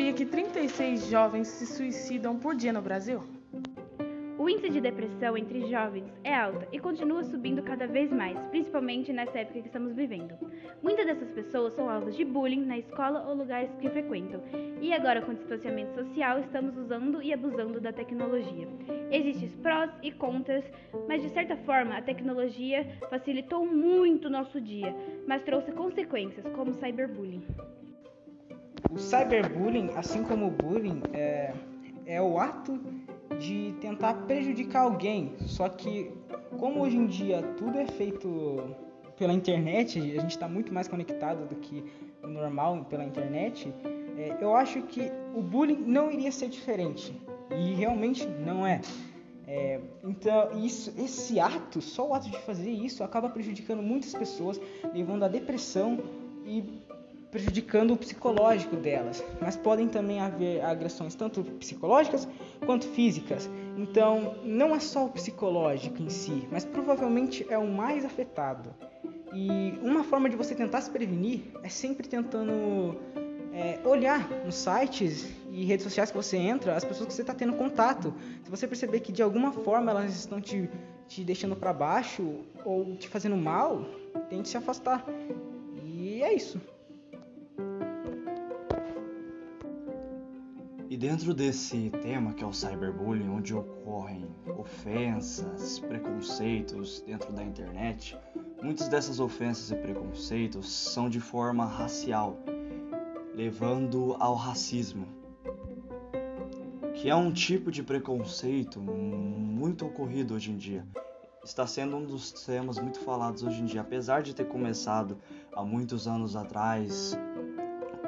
sabia que 36 jovens se suicidam por dia no Brasil? O índice de depressão entre jovens é alta e continua subindo cada vez mais, principalmente nessa época que estamos vivendo. Muitas dessas pessoas são alvos de bullying na escola ou lugares que frequentam, e agora com o distanciamento social estamos usando e abusando da tecnologia. Existem prós e contras, mas de certa forma a tecnologia facilitou muito o nosso dia, mas trouxe consequências como cyberbullying. O cyberbullying, assim como o bullying, é, é o ato de tentar prejudicar alguém. Só que, como hoje em dia tudo é feito pela internet, a gente está muito mais conectado do que o normal pela internet, é, eu acho que o bullying não iria ser diferente. E realmente não é. é então, isso, esse ato, só o ato de fazer isso, acaba prejudicando muitas pessoas, levando à depressão e prejudicando o psicológico delas, mas podem também haver agressões tanto psicológicas quanto físicas. Então, não é só o psicológico em si, mas provavelmente é o mais afetado. E uma forma de você tentar se prevenir é sempre tentando é, olhar nos sites e redes sociais que você entra, as pessoas que você está tendo contato. Se você perceber que de alguma forma elas estão te, te deixando para baixo ou te fazendo mal, tente se afastar. E é isso. Dentro desse tema que é o cyberbullying, onde ocorrem ofensas, preconceitos dentro da internet, muitas dessas ofensas e preconceitos são de forma racial, levando ao racismo, que é um tipo de preconceito muito ocorrido hoje em dia. Está sendo um dos temas muito falados hoje em dia, apesar de ter começado há muitos anos atrás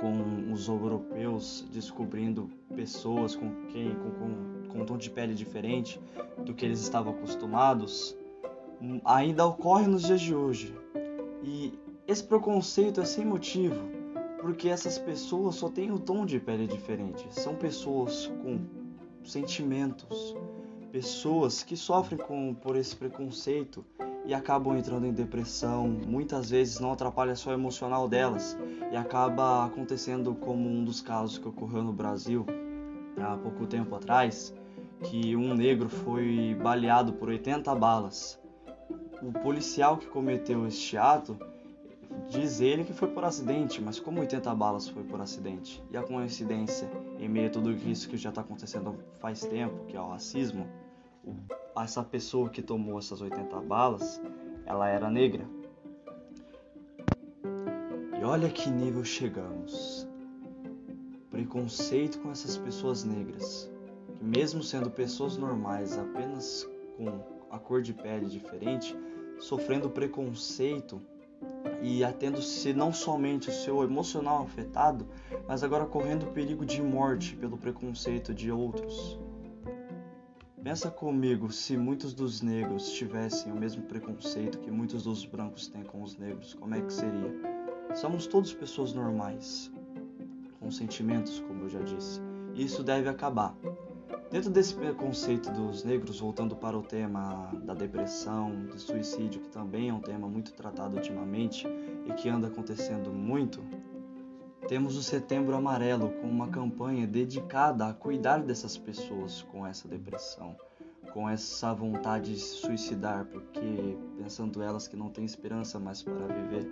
com os europeus descobrindo pessoas com quem com, com, com um tom de pele diferente do que eles estavam acostumados, ainda ocorre nos dias de hoje. E esse preconceito é sem motivo, porque essas pessoas só têm um tom de pele diferente. São pessoas com sentimentos, pessoas que sofrem com, por esse preconceito e acabam entrando em depressão. Muitas vezes não atrapalha só o emocional delas e acaba acontecendo como um dos casos que ocorreu no Brasil há pouco tempo atrás, que um negro foi baleado por 80 balas. O policial que cometeu este ato diz ele que foi por acidente, mas como 80 balas foi por acidente? E a coincidência, em meio a tudo isso que já está acontecendo faz tempo, que é o racismo, essa pessoa que tomou essas 80 balas, ela era negra. E olha que nível chegamos. Preconceito com essas pessoas negras, que mesmo sendo pessoas normais, apenas com a cor de pele diferente, sofrendo preconceito e atendo-se não somente o seu emocional afetado, mas agora correndo perigo de morte pelo preconceito de outros. Pensa comigo se muitos dos negros tivessem o mesmo preconceito que muitos dos brancos têm com os negros, como é que seria? Somos todos pessoas normais, com sentimentos, como eu já disse. E isso deve acabar. Dentro desse preconceito dos negros, voltando para o tema da depressão, do suicídio, que também é um tema muito tratado ultimamente e que anda acontecendo muito, temos o Setembro Amarelo com uma campanha dedicada a cuidar dessas pessoas com essa depressão, com essa vontade de se suicidar, porque pensando elas que não têm esperança mais para viver.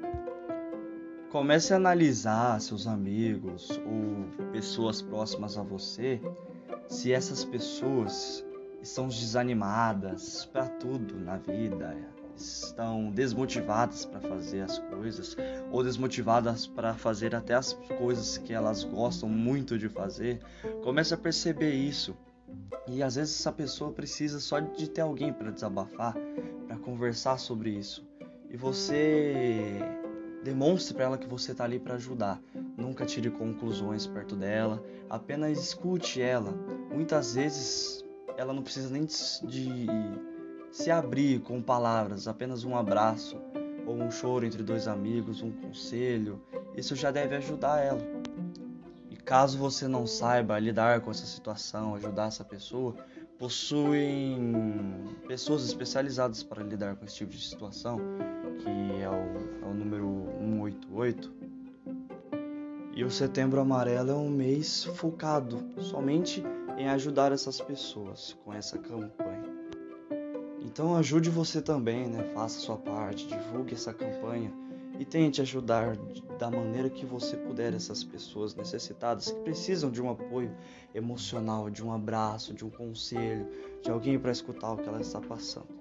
Comece a analisar seus amigos ou pessoas próximas a você, se essas pessoas estão desanimadas para tudo na vida, estão desmotivadas para fazer as coisas ou desmotivadas para fazer até as coisas que elas gostam muito de fazer, comece a perceber isso. E às vezes essa pessoa precisa só de ter alguém para desabafar, para conversar sobre isso. E você demonstre para ela que você está ali para ajudar. Nunca tire conclusões perto dela, apenas escute ela. Muitas vezes ela não precisa nem de se abrir com palavras, apenas um abraço ou um choro entre dois amigos, um conselho, isso já deve ajudar ela. E caso você não saiba lidar com essa situação, ajudar essa pessoa, possuem pessoas especializadas para lidar com esse tipo de situação, que é o, é o número 188. E o Setembro Amarelo é um mês focado somente em ajudar essas pessoas com essa campanha. Então ajude você também, né? Faça sua parte, divulgue essa campanha e tente ajudar da maneira que você puder essas pessoas necessitadas que precisam de um apoio emocional, de um abraço, de um conselho, de alguém para escutar o que ela está passando.